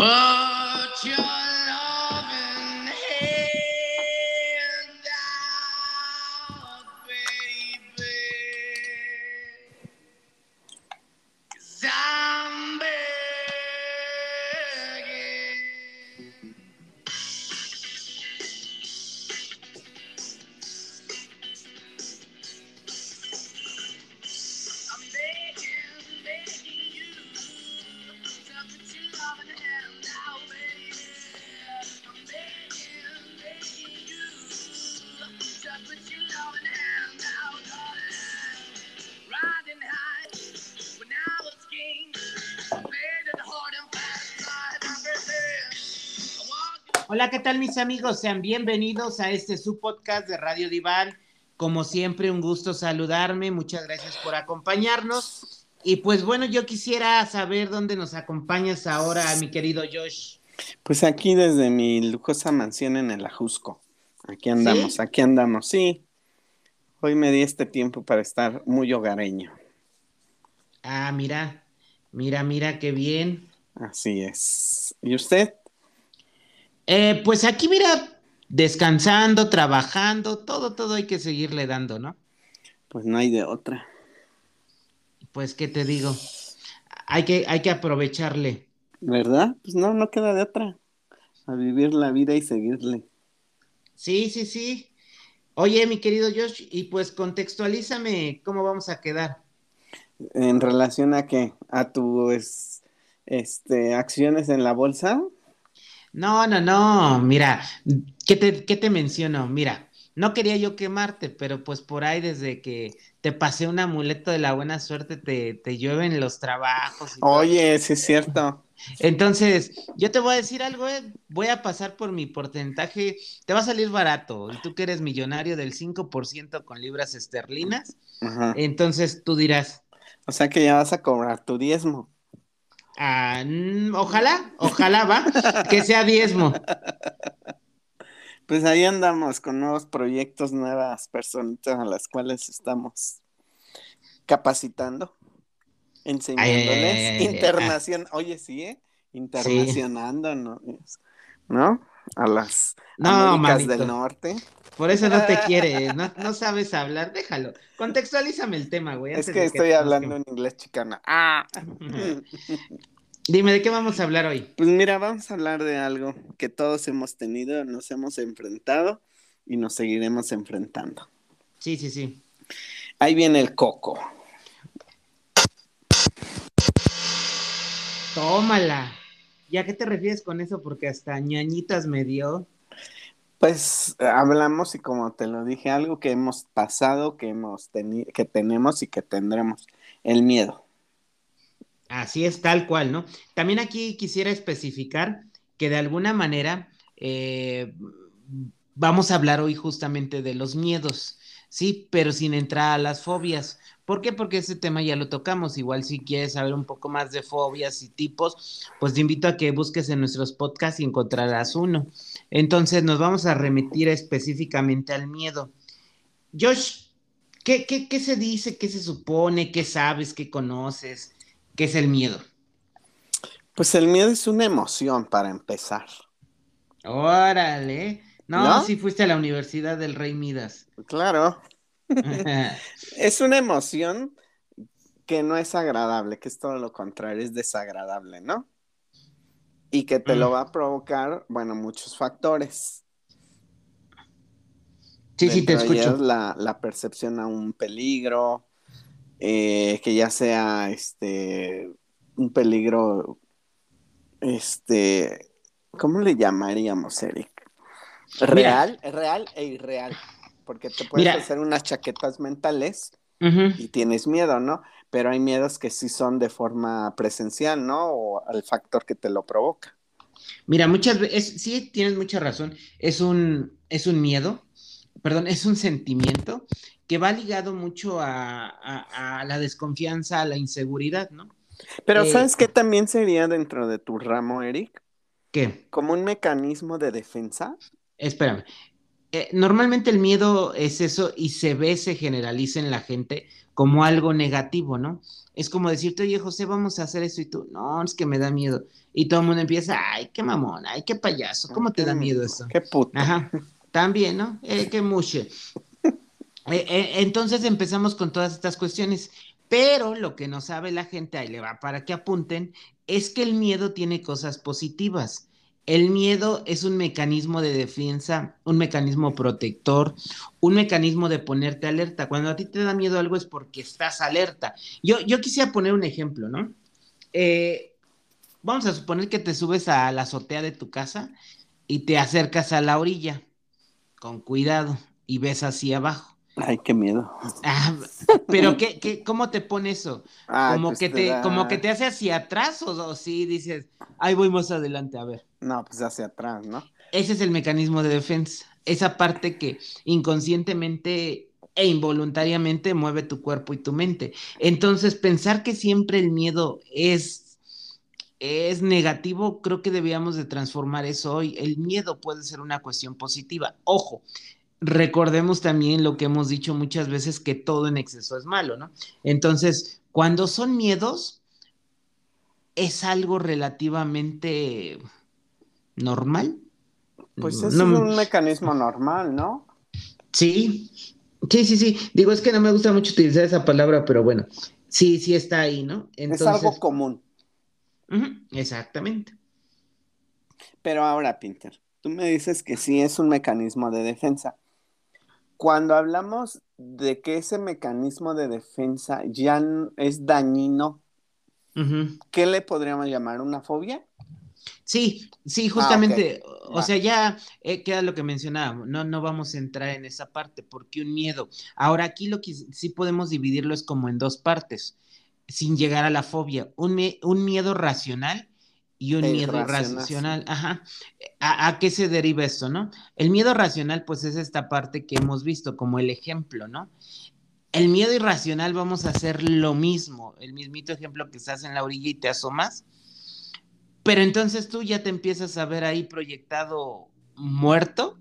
Ah! Tal mis amigos? Sean bienvenidos a este su podcast de Radio Dival. Como siempre, un gusto saludarme. Muchas gracias por acompañarnos. Y pues bueno, yo quisiera saber dónde nos acompañas ahora, mi querido Josh. Pues aquí desde mi lujosa mansión en el Ajusco. Aquí andamos, ¿Sí? aquí andamos, sí. Hoy me di este tiempo para estar muy hogareño. Ah, mira, mira, mira, qué bien. Así es. ¿Y usted? Eh, pues aquí, mira, descansando, trabajando, todo, todo hay que seguirle dando, ¿no? Pues no hay de otra. Pues, ¿qué te digo? Hay que, hay que aprovecharle. ¿Verdad? Pues no, no queda de otra. A vivir la vida y seguirle. Sí, sí, sí. Oye, mi querido Josh, y pues contextualízame cómo vamos a quedar. ¿En relación a qué? ¿A tus este, acciones en la bolsa? No, no, no, mira, ¿qué te, qué te menciono? Mira, no quería yo quemarte, pero pues por ahí desde que te pasé un amuleto de la buena suerte, te, te llueven los trabajos. y. Oye, sí es cierto. Entonces, yo te voy a decir algo, eh, voy a pasar por mi porcentaje, te va a salir barato, y tú que eres millonario del 5% con libras esterlinas, Ajá. entonces tú dirás, O sea que ya vas a cobrar tu diezmo. Ah, mm, ojalá, ojalá va, que sea diezmo. Pues ahí andamos con nuevos proyectos, nuevas personitas a las cuales estamos capacitando, enseñándoles, Ay, ay, ay, ay, ay. internacion, oye, sí, ¿eh? Internacionando, ¿no? Es- ¿no? A las No, Américas manito. del Norte. Por eso no te quiere, no, no sabes hablar, déjalo. Contextualízame el tema, güey. Es que estoy hablando en inglés chicana. Ah. Dime, ¿de qué vamos a hablar hoy? Pues mira, vamos a hablar de algo que todos hemos tenido, nos hemos enfrentado y nos seguiremos enfrentando. Sí, sí, sí. Ahí viene el coco. Tómala. ¿Y a qué te refieres con eso? Porque hasta ñañitas me dio. Pues hablamos y como te lo dije, algo que hemos pasado, que hemos tenido, que tenemos y que tendremos, el miedo. Así es, tal cual, ¿no? También aquí quisiera especificar que de alguna manera eh, vamos a hablar hoy justamente de los miedos, sí, pero sin entrar a las fobias. ¿Por qué? Porque ese tema ya lo tocamos. Igual si quieres saber un poco más de fobias y tipos, pues te invito a que busques en nuestros podcasts y encontrarás uno. Entonces nos vamos a remitir específicamente al miedo. Josh, ¿qué, qué, qué se dice? ¿Qué se supone? ¿Qué sabes? ¿Qué conoces? ¿Qué es el miedo? Pues el miedo es una emoción para empezar. Órale. No, ¿No? si fuiste a la Universidad del Rey Midas. Claro, es una emoción que no es agradable, que es todo lo contrario, es desagradable, ¿no? Y que te lo Mm. va a provocar, bueno, muchos factores. sí, sí, te escucho. La, la percepción a un peligro, eh, que ya sea este un peligro, este, ¿cómo le llamaríamos, Eric? Real, real e irreal. Porque te puedes Mira. hacer unas chaquetas mentales y tienes miedo, ¿no? Pero hay miedos que sí son de forma presencial, ¿no? O al factor que te lo provoca. Mira, muchas veces, sí, tienes mucha razón. Es un, es un miedo, perdón, es un sentimiento que va ligado mucho a, a- a la desconfianza, a la inseguridad, ¿no? Pero Eh, ¿sabes qué también sería dentro de tu ramo, Eric? ¿Qué? Como un mecanismo de defensa. Espérame. Eh, normalmente el miedo es eso y se ve, se generaliza en la gente como algo negativo, ¿no? Es como decirte, oye, José, vamos a hacer eso y tú, no, es que me da miedo. Y todo el mundo empieza, ay, qué mamón, ay, qué payaso, ¿cómo te da miedo eso? Qué puto. Ajá, también, ¿no? Eh, qué muche. Eh, entonces empezamos con todas estas cuestiones, pero lo que no sabe la gente, ahí le va para que apunten, es que el miedo tiene cosas positivas. El miedo es un mecanismo de defensa, un mecanismo protector, un mecanismo de ponerte alerta. Cuando a ti te da miedo algo es porque estás alerta. Yo, yo quisiera poner un ejemplo, ¿no? Eh, vamos a suponer que te subes a la azotea de tu casa y te acercas a la orilla con cuidado y ves hacia abajo. Ay, qué miedo. Ah, pero ¿qué, qué, cómo te pone eso? Ah, como pues que te, da- como que te hace hacia atrás o, o sí dices, ahí voy más adelante, a ver. No, pues hacia atrás, ¿no? Ese es el mecanismo de defensa, esa parte que inconscientemente e involuntariamente mueve tu cuerpo y tu mente. Entonces, pensar que siempre el miedo es, es negativo, creo que debíamos de transformar eso hoy. El miedo puede ser una cuestión positiva. Ojo, recordemos también lo que hemos dicho muchas veces, que todo en exceso es malo, ¿no? Entonces, cuando son miedos, es algo relativamente normal. Pues es No, un mecanismo normal, ¿no? Sí, sí, sí, sí. Digo, es que no me gusta mucho utilizar esa palabra, pero bueno, sí, sí está ahí, ¿no? es algo común. Exactamente. Pero ahora, Pinter, tú me dices que sí es un mecanismo de defensa. Cuando hablamos de que ese mecanismo de defensa ya es dañino. ¿qué le podríamos llamar? ¿Una fobia? Sí, sí, justamente, o sea, ya eh, queda lo que mencionábamos, no, no vamos a entrar en esa parte, porque un miedo. Ahora aquí lo que sí podemos dividirlo es como en dos partes, sin llegar a la fobia, un miedo racional y un El miedo racional, irracional. Ajá. ¿A, a qué se deriva esto, no? El miedo racional, pues es esta parte que hemos visto como el ejemplo, ¿no? El miedo irracional vamos a hacer lo mismo, el mismito ejemplo que estás en la orilla y te asomas, pero entonces tú ya te empiezas a ver ahí proyectado muerto,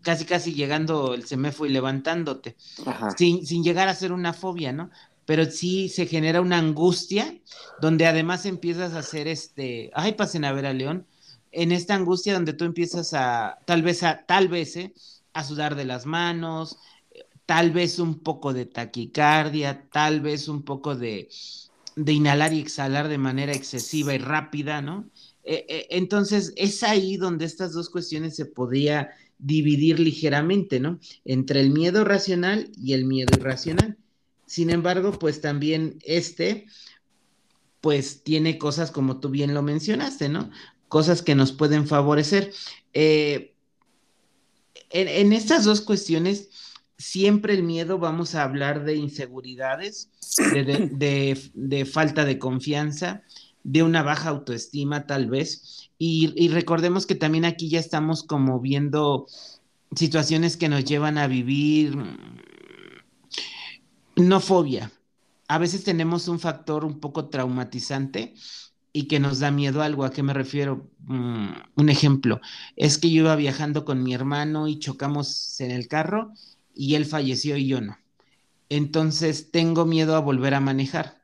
casi casi llegando el semefo y levantándote, Ajá. sin, sin llegar a ser una fobia, ¿no? Pero sí se genera una angustia donde además empiezas a hacer este, ay, pasen a ver a León, en esta angustia donde tú empiezas a, tal vez, a, tal vez, ¿eh? a sudar de las manos, tal vez un poco de taquicardia, tal vez un poco de, de inhalar y exhalar de manera excesiva y rápida, ¿no? Eh, eh, entonces, es ahí donde estas dos cuestiones se podría dividir ligeramente, ¿no? Entre el miedo racional y el miedo irracional. Sin embargo, pues también este, pues tiene cosas como tú bien lo mencionaste, ¿no? Cosas que nos pueden favorecer. Eh, en, estas dos cuestiones, siempre el miedo vamos a hablar de inseguridades, de, de, de, de falta de confianza, de una baja autoestima tal vez. Y, y, recordemos que también aquí ya estamos como viendo situaciones que nos llevan a vivir no fobia. A veces tenemos un factor un poco traumatizante y que nos da miedo algo. ¿A qué me refiero? Mm, un ejemplo, es que yo iba viajando con mi hermano y chocamos en el carro y él falleció y yo no. Entonces tengo miedo a volver a manejar.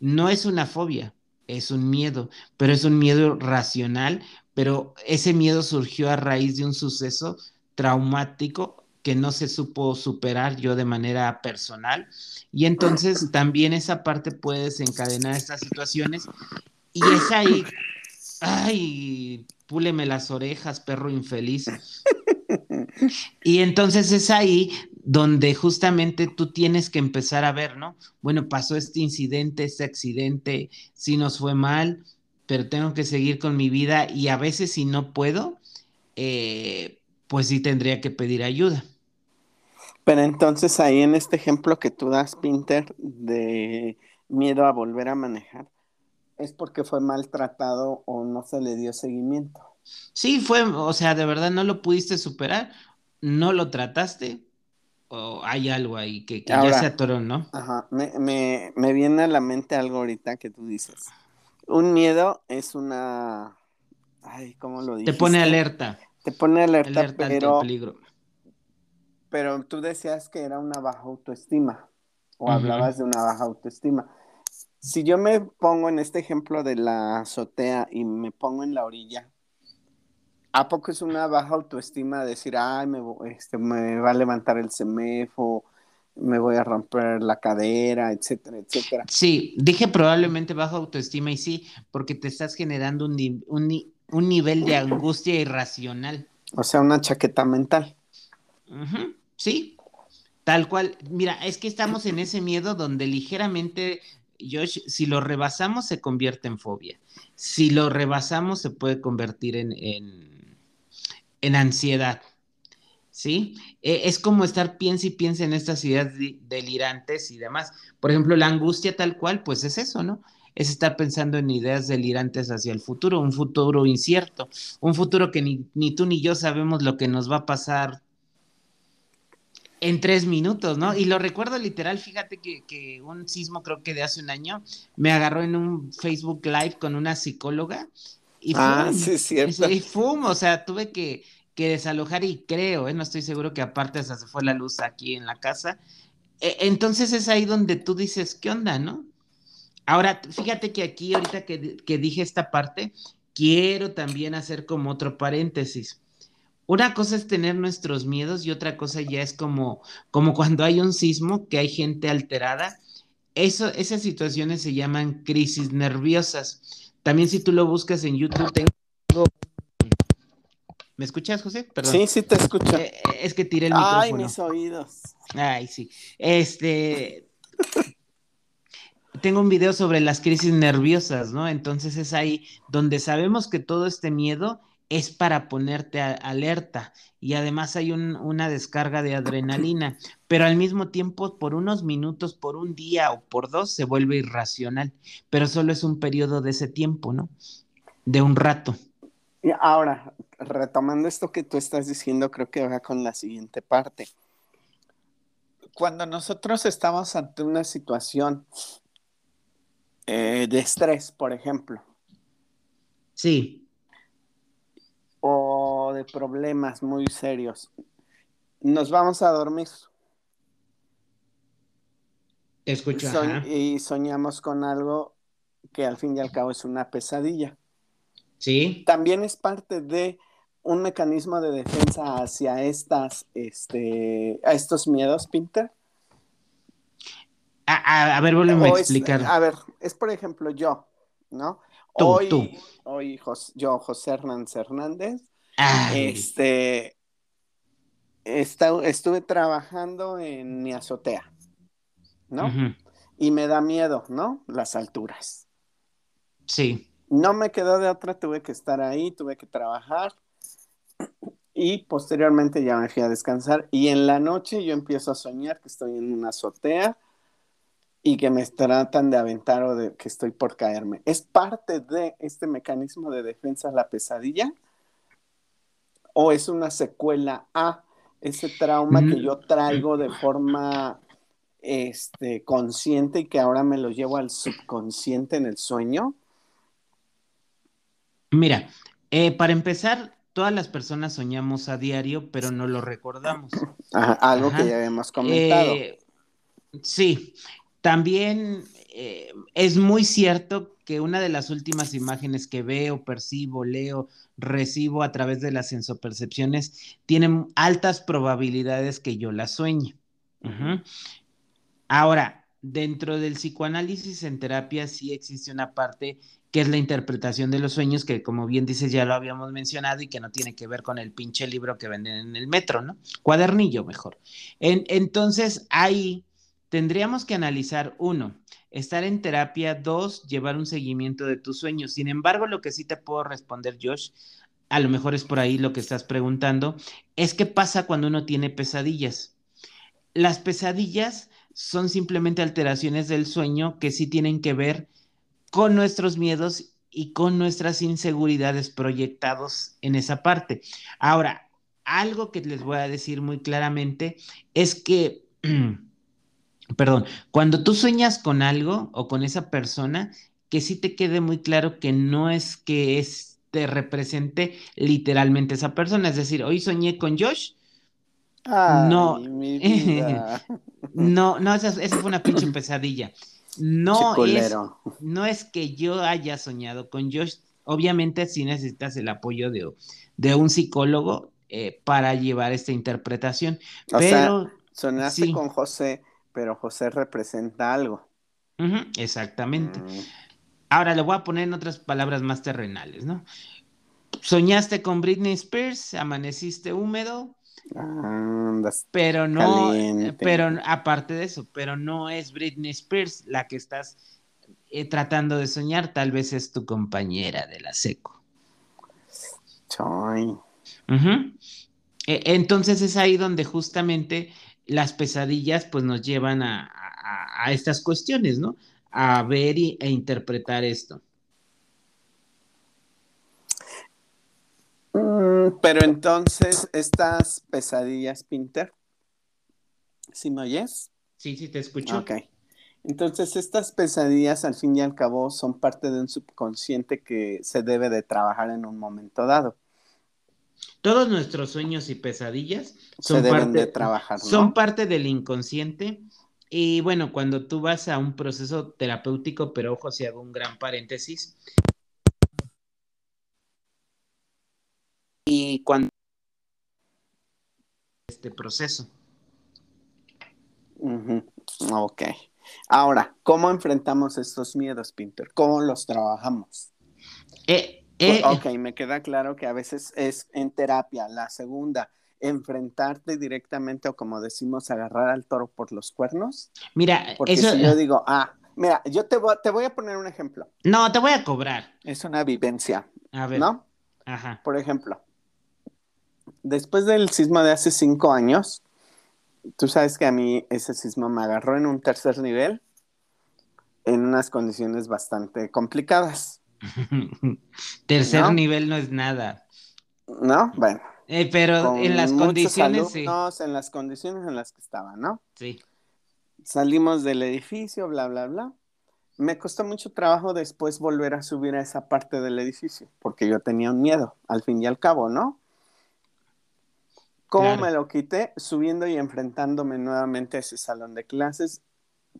No es una fobia, es un miedo, pero es un miedo racional, pero ese miedo surgió a raíz de un suceso traumático que no se supo superar yo de manera personal. Y entonces también esa parte puede desencadenar estas situaciones. Y es ahí, ay, púleme las orejas, perro infeliz. Y entonces es ahí donde justamente tú tienes que empezar a ver, ¿no? Bueno, pasó este incidente, este accidente, sí nos fue mal, pero tengo que seguir con mi vida y a veces si no puedo, eh, pues sí tendría que pedir ayuda. Pero entonces ahí en este ejemplo que tú das, Pinter, de miedo a volver a manejar, es porque fue maltratado o no se le dio seguimiento. Sí, fue, o sea, de verdad no lo pudiste superar, no lo trataste, o hay algo ahí que, que Ahora, ya se atoró, ¿no? Ajá, me, me, me viene a la mente algo ahorita que tú dices. Un miedo es una... Ay, ¿cómo lo Te dijiste? pone alerta, Te pone alerta, alerta ante el pero peligro. Pero tú decías que era una baja autoestima o hablabas de una baja autoestima. Si yo me pongo en este ejemplo de la azotea y me pongo en la orilla, ¿a poco es una baja autoestima decir, ay, me, este, me va a levantar el semefo, me voy a romper la cadera, etcétera, etcétera? Sí, dije probablemente baja autoestima y sí, porque te estás generando un, un un nivel de angustia irracional. O sea, una chaqueta mental. Sí, tal cual. Mira, es que estamos en ese miedo donde ligeramente, Josh, si lo rebasamos se convierte en fobia. Si lo rebasamos se puede convertir en, en, ansiedad. ¿Sí? Eh, es como estar piensa y piensa en estas ideas delirantes y demás. Por ejemplo, la angustia tal cual, pues es eso, ¿no? Es estar pensando en ideas delirantes hacia el futuro, un futuro incierto, un futuro que ni tú ni yo sabemos lo que nos va a pasar en tres minutos, ¿no? Y lo recuerdo literal, fíjate que, que un sismo creo que de hace un año me agarró en un Facebook Live con una psicóloga y Ah, ¡fum! sí, cierto. Y ¡fum! O sea, tuve que, que desalojar y creo, ¿eh? no estoy seguro que aparte hasta se fue la luz aquí en la casa. E- Entonces es ahí donde tú dices, ¿qué onda, no? Ahora, fíjate que aquí, ahorita que, que dije esta parte, quiero también hacer como otro paréntesis. Una cosa es tener nuestros miedos y otra cosa ya es como, como cuando hay un sismo, que hay gente alterada. Eso, esas situaciones se llaman crisis nerviosas. También si tú lo buscas en YouTube, tengo... ¿Me escuchas, José? Perdón. Sí, sí te escucho. Eh, eh, es que tiré el Ay, micrófono. mis oídos. Ay, sí. Este. Tengo un video sobre las crisis nerviosas, ¿no? Entonces es ahí donde sabemos que todo este miedo es para ponerte a- alerta y además hay un- una descarga de adrenalina, pero al mismo tiempo por unos minutos, por un día o por dos se vuelve irracional, pero solo es un periodo de ese tiempo, ¿no? De un rato. Y ahora, retomando esto que tú estás diciendo, creo que va con la siguiente parte. Cuando nosotros estamos ante una situación eh, de estrés, por ejemplo, Sí, de problemas muy serios, nos vamos a dormir. Soñ- ajá. y soñamos con algo que al fin y al cabo es una pesadilla. Sí. También es parte de un mecanismo de defensa hacia estas, este, a estos miedos, Pinter. A, a- a ver, vuelve a es- explicar. a ver, es por ejemplo yo, ¿no? Tú, hoy, tú. hoy Jos- yo, José Hernández Hernández, Ay, este, esta- estuve trabajando en mi azotea, ¿no? Y me da miedo, ¿no? Las alturas. Sí. No me quedó de otra, tuve que estar ahí, tuve que trabajar y posteriormente ya me fui a descansar y en la noche yo empiezo a soñar que estoy en una azotea y que me tratan de aventar o de que estoy por caerme. ¿Es parte de este mecanismo de defensa la pesadilla? ¿O es una secuela a ese trauma que Mm. yo traigo de forma este, consciente y que ahora me lo llevo al subconsciente en el sueño? Mira, eh, para empezar, todas las personas soñamos a diario, pero no lo recordamos. Ajá, algo Ajá. que ya habíamos comentado. Eh, sí, también eh, es muy cierto que una de las últimas imágenes que veo, percibo, leo, recibo a través de las sensopercepciones tienen altas probabilidades que yo las sueñe. Ahora, dentro del psicoanálisis en terapia sí existe una parte que es la interpretación de los sueños, que como bien dices ya lo habíamos mencionado y que no tiene que ver con el pinche libro que venden en el metro, ¿no? Cuadernillo mejor. En- entonces, ahí tendríamos que analizar, uno, estar en terapia, dos, llevar un seguimiento de tus sueños. Sin embargo, lo que sí te puedo responder, Josh, a lo mejor es por ahí lo que estás preguntando, es qué pasa cuando uno tiene pesadillas. Las pesadillas son simplemente alteraciones del sueño que sí tienen que ver con nuestros miedos y con nuestras inseguridades proyectados en esa parte. Ahora, algo que les voy a decir muy claramente es que, perdón, cuando tú sueñas con algo o con esa persona, que sí te quede muy claro que no es que es, te represente literalmente esa persona. Es decir, hoy soñé con Josh, Ay, No. mi vida. No, no, esa, esa fue una pinche pesadilla. No es, no es que yo haya soñado con Josh. Obviamente sí necesitas el apoyo de, de un psicólogo eh, para llevar esta interpretación. O sea, Pero, Sonaste sí. con José, pero José representa algo. exactamente. Mm, Ahora le voy a poner en otras palabras más terrenales, ¿no? Soñaste con Britney Spears, amaneciste húmedo, andas pero no, Caliente. pero aparte de eso, pero no es Britney Spears la que estás eh, tratando de soñar, tal vez es tu compañera de la seco. E- Entonces es ahí donde justamente las pesadillas pues nos llevan a, a- a estas cuestiones, ¿no? A ver y- e interpretar esto. Mm, pero entonces, estas pesadillas, Pinter, ¿sí me oyes? Sí, sí, te escucho. Ok. Entonces, estas pesadillas, al fin y al cabo, son parte de un subconsciente que se debe de trabajar en un momento dado. Todos nuestros sueños y pesadillas son deben parte, de trabajar, ¿no? son parte del inconsciente. Y bueno, cuando tú vas a un proceso terapéutico, pero ojo, si hago un gran paréntesis. Y cuando este proceso. Ok. Ahora, ¿cómo enfrentamos estos miedos, Pinter? ¿Cómo los trabajamos? Eh, eh, ok, me queda claro que a veces es en terapia. La segunda, enfrentarte directamente o como decimos, agarrar al toro por los cuernos. Mira, Porque eso. si yo digo, ah, mira, yo te voy, te voy a poner un ejemplo. No, te voy a cobrar. Es una vivencia, A ver. ¿no? Ajá. Por ejemplo, después del sismo de hace cinco años, tú sabes que a mí ese sismo me agarró en un tercer nivel en unas condiciones bastante complicadas, Tercer ¿No? nivel no es nada. ¿no? Bueno, Eh, pero con en las condiciones, sí. en las condiciones en las que estaba, ¿no? Sí. Salimos del edificio, bla, bla, bla. Me costó mucho trabajo después volver a subir a esa parte del edificio, porque yo tenía un miedo, al fin y al cabo, ¿no? ¿Cómo Claro. me lo quité? Subiendo y enfrentándome nuevamente a ese salón de clases,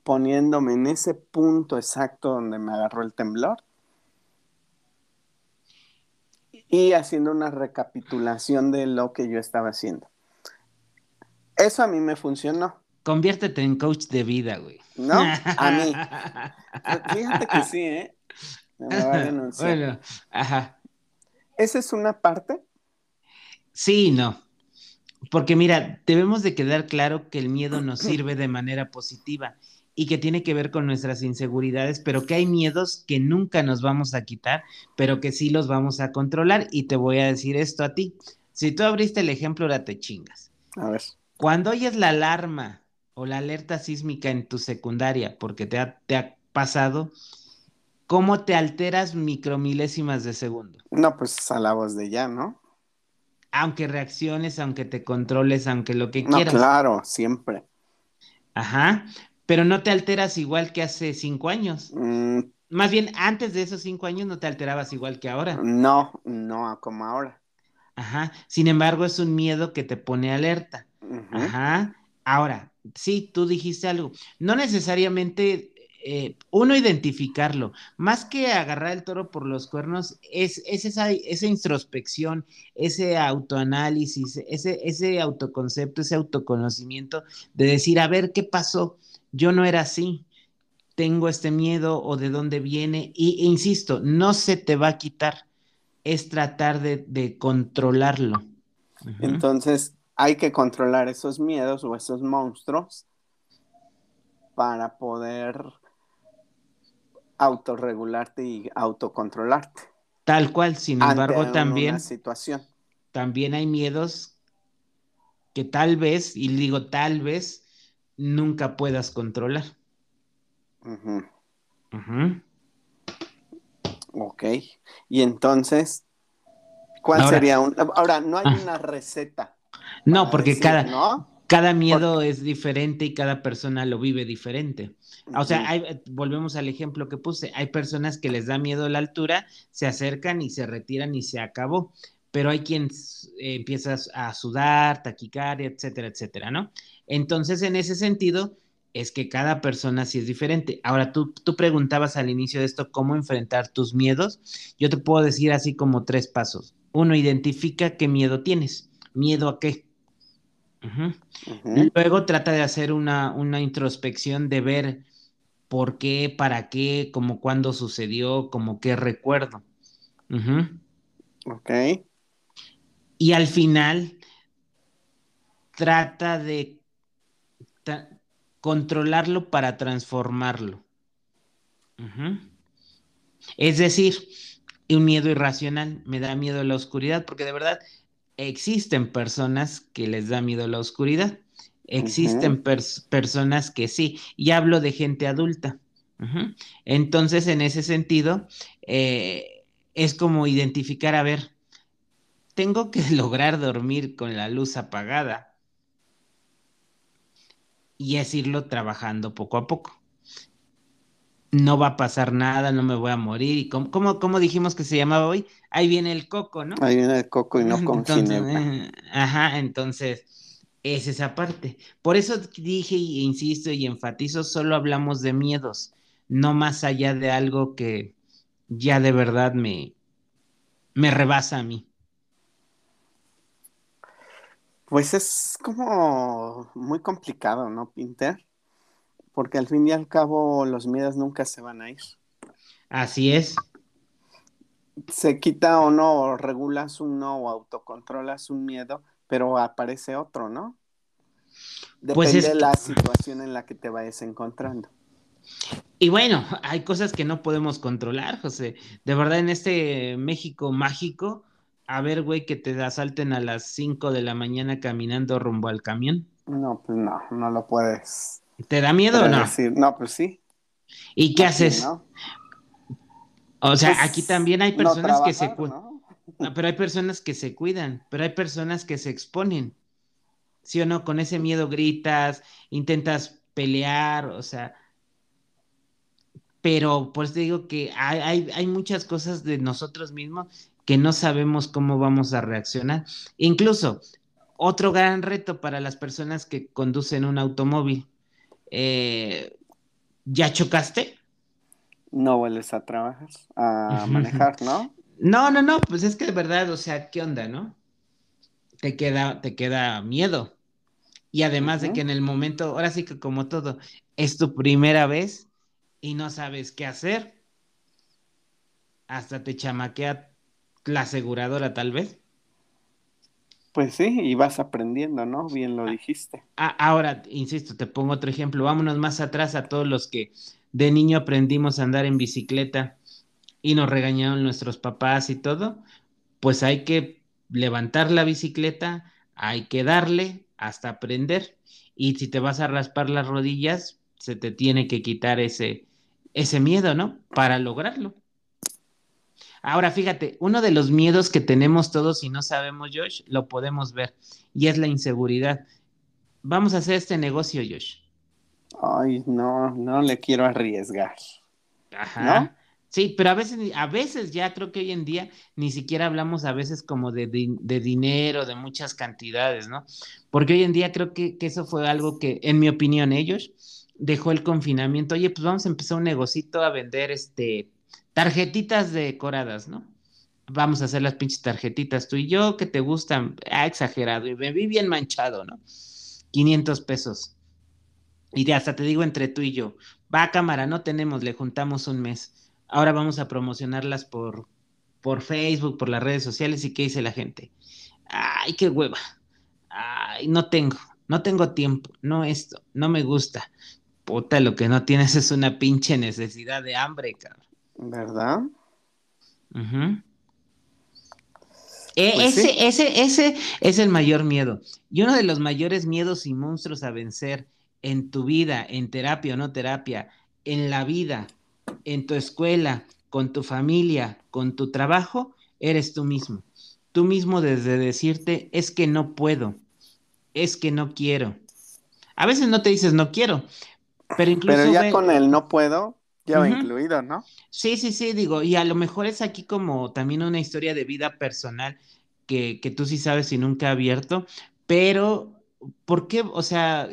poniéndome en ese punto exacto donde me agarró el temblor y haciendo una recapitulación de lo que yo estaba haciendo. Eso a mí me funcionó, Conviértete en coach de vida, güey. ¿no? A mí. Fíjate que sí, ¿eh? Me va a denunciar. Bueno, ajá. Esa es una parte. Sí, y no. Porque mira, debemos de quedar claro que el miedo nos sirve de manera positiva y que tiene que ver con nuestras inseguridades, pero que hay miedos que nunca nos vamos a quitar, pero que sí los vamos a controlar. Y te voy a decir esto a ti. Si tú abriste el ejemplo, ahora te chingas. A ver. Cuando oyes la alarma o la alerta sísmica en tu secundaria, porque te ha, te ha pasado, ¿cómo te alteras micromilésimas de segundo? No, pues a la voz de ya, ¿no? Aunque reacciones, aunque te controles, aunque lo que No, quieras. claro, siempre. Ajá. Pero no te alteras igual que hace cinco años. Mm, Más bien, antes de esos cinco años no te alterabas igual que ahora. no, no como ahora. Ajá. Sin embargo, es un miedo que te pone alerta. Ajá. Ahora, sí, tú dijiste algo. No necesariamente eh, uno identificarlo, más que agarrar el toro por los cuernos, es, es esa, esa introspección, ese autoanálisis, ese, ese autoconcepto, ese autoconocimiento de decir, a ver, ¿qué pasó? Yo no era así. Tengo este miedo o de dónde viene. Y e insisto, no se te va a quitar. Es tratar de, de controlarlo. Entonces, hay que controlar esos miedos o esos monstruos para poder autorregularte y autocontrolarte. Tal cual, sin ante embargo, una también, situación. también hay miedos que tal vez, y digo tal vez, nunca puedas controlar. Ujú. Ujú. Ok. Y entonces, ¿cuál Ahora- sería un... Ahora, no hay Ah. una receta. No, porque decir, cada, ¿no? cada miedo es diferente y cada persona lo vive diferente. O sea, hay- volvemos al ejemplo que puse, hay personas que les da miedo la altura, se acercan y se retiran y se acabó. pero hay quien eh, empieza a sudar, taquicardia, etcétera, etcétera, ¿no? Entonces, en ese sentido, es que cada persona sí es diferente. Ahora, tú, tú preguntabas al inicio de esto cómo enfrentar tus miedos. Yo te puedo decir así como tres pasos. Uno, identifica qué miedo tienes. ¿Miedo a qué? Luego trata de hacer una, una, introspección de ver por qué, para qué, como cuándo sucedió, como qué recuerdo. Ok. Y al final trata de controlarlo para transformarlo. Es decir, un miedo irracional, me da miedo la oscuridad, porque de verdad existen personas que les da miedo la oscuridad, existen personas que sí, y hablo de gente adulta. Entonces, en ese sentido, eh, es como identificar, a ver, tengo que lograr dormir con la luz apagada y es irlo trabajando poco a poco. No va a pasar nada, no me voy a morir. ¿Y cómo, dijimos que se llamaba hoy? Ahí viene el coco, ¿no? Ahí viene el coco y no con entonces, Ajá, entonces es esa parte. Por eso dije e insisto y enfatizo, solo hablamos de miedos, no más allá de algo que ya de verdad me, me rebasa a mí. Pues es como muy complicado, ¿no, Pinter? Porque al fin y al cabo los miedos nunca se van a ir. Así es. Se quita o no, o regulas uno o autocontrolas un miedo, pero aparece otro, ¿no? Pues Depende de la situación en la que te vayas encontrando. Y bueno, hay cosas que no podemos controlar, José. De verdad, en este México mágico, a ver, güey, que te asalten a las 5 de la mañana caminando rumbo al camión? No, pues no, no lo puedes. ¿Te da miedo o no? No, pues sí. ¿Y qué haces? O sea, pues, aquí también hay personas que se cuidan. Ah, pero hay personas que se cuidan, pero hay personas que se exponen. ¿Sí o no? Con ese miedo gritas, intentas pelear, o sea. Pero pues te digo que hay, hay, hay muchas cosas de nosotros mismos que no sabemos cómo vamos a reaccionar. Incluso, otro gran reto para las personas que conducen un automóvil. Eh, ¿Ya chocaste? No vuelves a trabajar, a manejar, ¿no? No, no, no, pues es que de verdad, o sea, ¿qué onda, no? Te queda, te queda miedo. Y además de que en el momento, ahora sí que como todo, es tu primera vez y no sabes qué hacer, hasta te chamaquea la aseguradora tal vez. Pues sí, y vas aprendiendo, ¿no? Bien lo ah, dijiste. Ah, ahora, insisto, te pongo otro ejemplo. Vámonos más atrás a todos los que de niño aprendimos a andar en bicicleta y nos regañaron nuestros papás y todo. Pues hay que levantar la bicicleta, hay que darle hasta aprender. Y si te vas a raspar las rodillas, se te tiene que quitar ese, ese miedo, ¿no? Para lograrlo. Ahora, fíjate, uno de los miedos que tenemos todos y no sabemos, Josh, lo podemos ver, y es la inseguridad. Vamos a hacer este negocio, Josh. Ay, no, no le quiero arriesgar. Ajá. Sí, pero a veces, a veces ya creo que hoy en día ni siquiera hablamos a veces como de, dinero, de muchas cantidades, ¿no? Porque hoy en día creo que, que, eso fue algo que, en mi opinión, ellos dejó el confinamiento. Oye, pues vamos a empezar un negocito a vender este tarjetitas decoradas, ¿no? Vamos a hacer las pinches tarjetitas tú y yo, que te gustan, ah, exagerado, y me vi bien manchado, ¿no? 500 pesos. Y hasta te digo entre tú y yo, va cámara, no tenemos, le juntamos un mes. Ahora vamos a promocionarlas por, por Facebook, por las redes sociales, y qué dice la gente. Ay, qué hueva. Ay, no tengo, no tengo tiempo, no esto, no me gusta. Puta, lo que no tienes es una pinche necesidad de hambre, cabrón. ¿Verdad? E, pues ese, ese, ese es el mayor miedo. Y uno de los mayores miedos y monstruos a vencer en tu vida, en terapia o no terapia, en la vida, en tu escuela, con tu familia, con tu trabajo, eres tú mismo. Tú mismo desde decirte, es que no puedo, es que no quiero. A veces no te dices no quiero, pero incluso... Pero ya con el no puedo, ya va incluido, ¿no? Sí, sí, sí, digo, y a lo mejor es aquí como también una historia de vida personal que, que tú sí sabes y nunca he abierto, pero ¿por qué? O sea,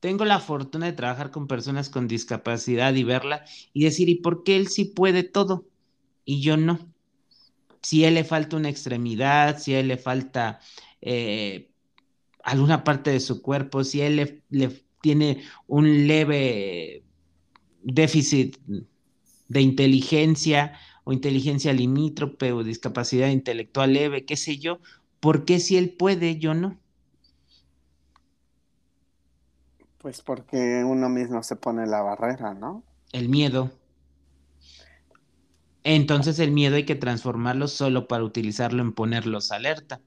tengo la fortuna de trabajar con personas con discapacidad y verla y decir, ¿y por qué él sí puede todo y yo no? Si a él le falta una extremidad, si a él le falta eh, alguna parte de su cuerpo, si él le, le tiene un leve déficit de inteligencia o inteligencia limítrope o discapacidad intelectual leve, qué sé yo, ¿por qué si él puede, yo no? Pues porque uno mismo se pone la barrera, ¿no? El miedo. Entonces el miedo hay que transformarlo solo para utilizarlo en ponerlos alerta.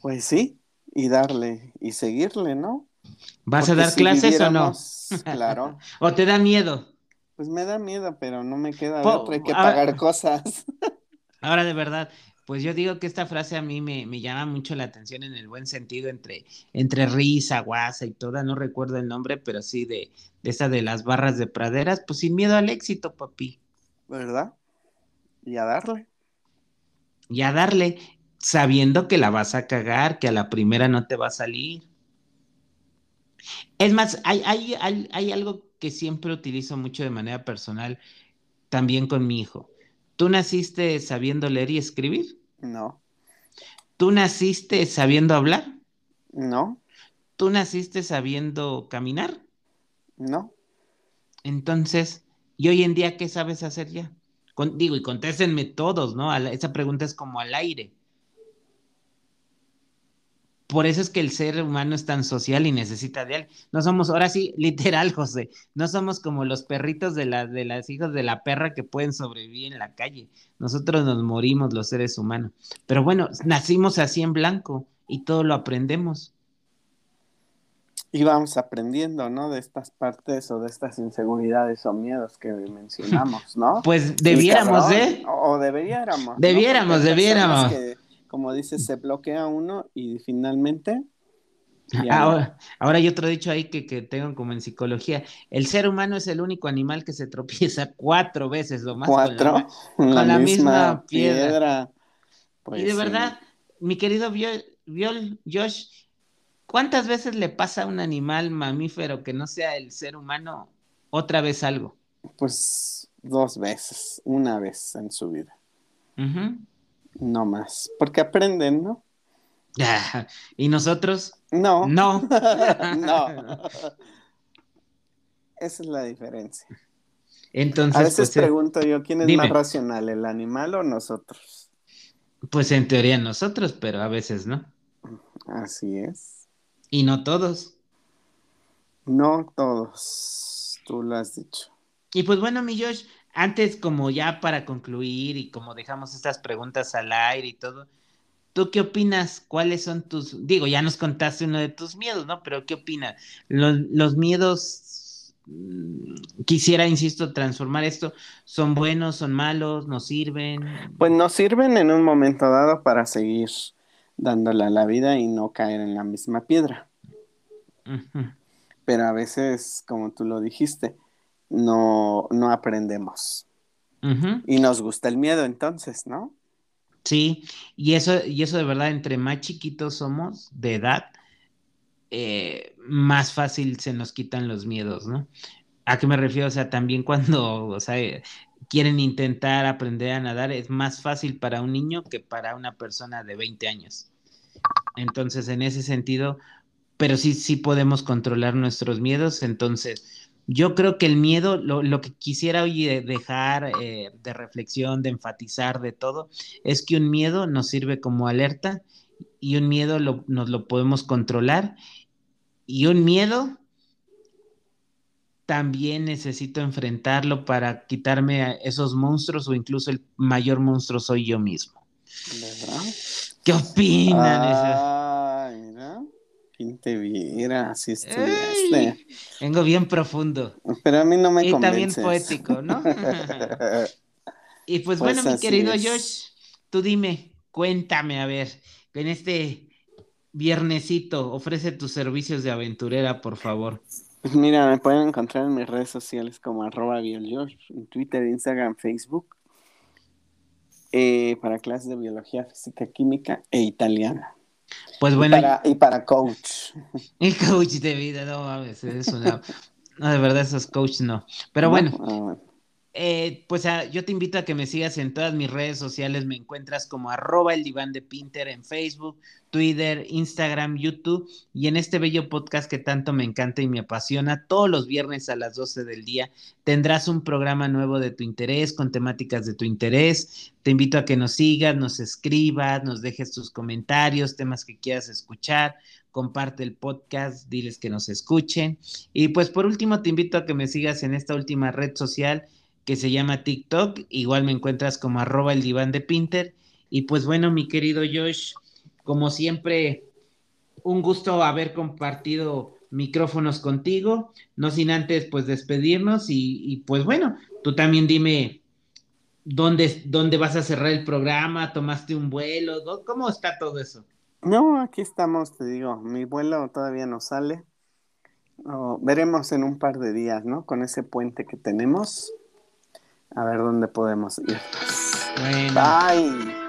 Pues sí, y darle y seguirle, ¿no? ¿Vas a dar clases o no? Claro. ¿O te da miedo? Pues me da miedo, pero no me queda otra, hay que pagar cosas. Ahora de verdad, pues yo digo que esta frase a mí me, me, llama mucho la atención en el buen sentido, entre, entre risa, guasa y toda, no recuerdo el nombre, pero sí de, de esa de las barras de praderas, pues sin miedo al éxito, papi. ¿Verdad? Y a darle. Y a darle, sabiendo que la vas a cagar, que a la primera no te va a salir. Es más, hay, hay, hay, hay algo que siempre utilizo mucho de manera personal, también con mi hijo. ¿Tú naciste sabiendo leer y escribir? No. ¿Tú naciste sabiendo hablar? No. ¿Tú naciste sabiendo caminar? No. Entonces, ¿y hoy en día qué sabes hacer ya? Con, digo, y contéstenme todos, ¿no? esa pregunta es como al aire. Por eso es que el ser humano es tan social y necesita de él. No somos, ahora sí, literal, José, no somos como los perritos de, la, de las hijas de la perra que pueden sobrevivir en la calle. Nosotros nos morimos los seres humanos. Pero bueno, nacimos así en blanco y todo lo aprendemos. Y vamos aprendiendo, ¿no? De estas partes o de estas inseguridades o miedos que mencionamos, ¿no? Pues debiéramos, ¿eh? O. Debiéramos, ¿no? debiéramos. Que, como dices, se bloquea uno y finalmente. Ahora, ahora, hay otro dicho ahí que, que, tengo como en psicología. El ser humano es el único animal que se tropieza cuatro veces lo más. Cuatro. Con la, con la, la misma, misma, piedra. piedra. Pues y de sí. verdad, mi querido Viol, Viol, Josh, ¿cuántas veces le pasa a un animal mamífero que no sea el ser humano otra vez algo? Pues dos veces, una vez en su vida. Uh -huh. No más. Porque aprenden, ¿no? ¿Y nosotros? No. No. no. Esa es la diferencia. Entonces, a veces pues, pregunto yo, ¿quién es dime. más racional, el animal o nosotros? Pues en teoría nosotros, pero a veces no. Así es. Y no todos. No todos, tú lo has dicho. Y pues bueno, mi Josh, antes como ya para concluir y como dejamos estas preguntas al aire y todo, ¿tú qué opinas? ¿Cuáles son tus, digo, ya nos contaste uno de tus miedos, ¿no? Pero ¿qué opinas? Los, los miedos, mm, quisiera, insisto, transformar esto, ¿son buenos, son malos, nos sirven? Pues nos sirven en un momento dado para seguir dándole a la vida y no caer en la misma piedra. Uh -huh. Pero a veces, como tú lo dijiste, no, no aprendemos. Uh -huh. Y nos gusta el miedo entonces, ¿no? Sí, y eso, y eso de verdad, entre más chiquitos somos de edad, eh, más fácil se nos quitan los miedos, ¿no? ¿A qué me refiero? O sea, también cuando, o sea, quieren intentar aprender a nadar, es más fácil para un niño que para una persona de 20 años. Entonces, en ese sentido, pero sí, sí podemos controlar nuestros miedos, entonces yo creo que el miedo, lo, lo que quisiera hoy dejar eh, de reflexión, de enfatizar, de todo, es que un miedo nos sirve como alerta y un miedo lo, nos lo podemos controlar y un miedo también necesito enfrentarlo para quitarme a esos monstruos o incluso el mayor monstruo soy yo mismo. ¿Verdad? ¿Qué opinan? Ah, mira. ¿Quién te viera? Así estudiaste. Vengo bien profundo. Pero a mí no me y convences. también poético, ¿no? y pues, Pues bueno, mi querido es. Josh, tú dime, cuéntame, a ver, en este viernesito, ofrece tus servicios de aventurera, por favor. Pues mira, me pueden encontrar en mis redes sociales como arroba BielGeorge, en Twitter, Instagram, Facebook. eh, para clases de biología, física, química e italiano. Pues Y bueno, para, y para coach. el coach de vida, no mames, es una... No, de verdad, esos coaches no. Pero ¿No? bueno, Ah, bueno. Eh, pues ah, yo te invito a que me sigas en todas mis redes sociales. Me encuentras como arroba el diván de Pinter en Facebook, Twitter, Instagram, YouTube y en este bello podcast que tanto me encanta y me apasiona. Todos los viernes a las 12 del día tendrás un programa nuevo de tu interés, con temáticas de tu interés. Te invito a que nos sigas, nos escribas, nos dejes tus comentarios, temas que quieras escuchar. Comparte el podcast, diles que nos escuchen. Y pues por último te invito a que me sigas en esta última red social que se llama TikTok. Igual me encuentras como arroba el diván de Pinter. Y pues bueno, mi querido Josh, como siempre, un gusto haber compartido micrófonos contigo. No sin antes, pues despedirnos. Y, pues bueno, tú también dime dónde, dónde vas a cerrar el programa, tomaste un vuelo. ¿cómo está todo eso? No, aquí estamos, te digo, mi vuelo todavía no sale. Oh, veremos en un par de días, ¿no? Con ese puente que tenemos. A ver dónde podemos ir. Bueno. Bye.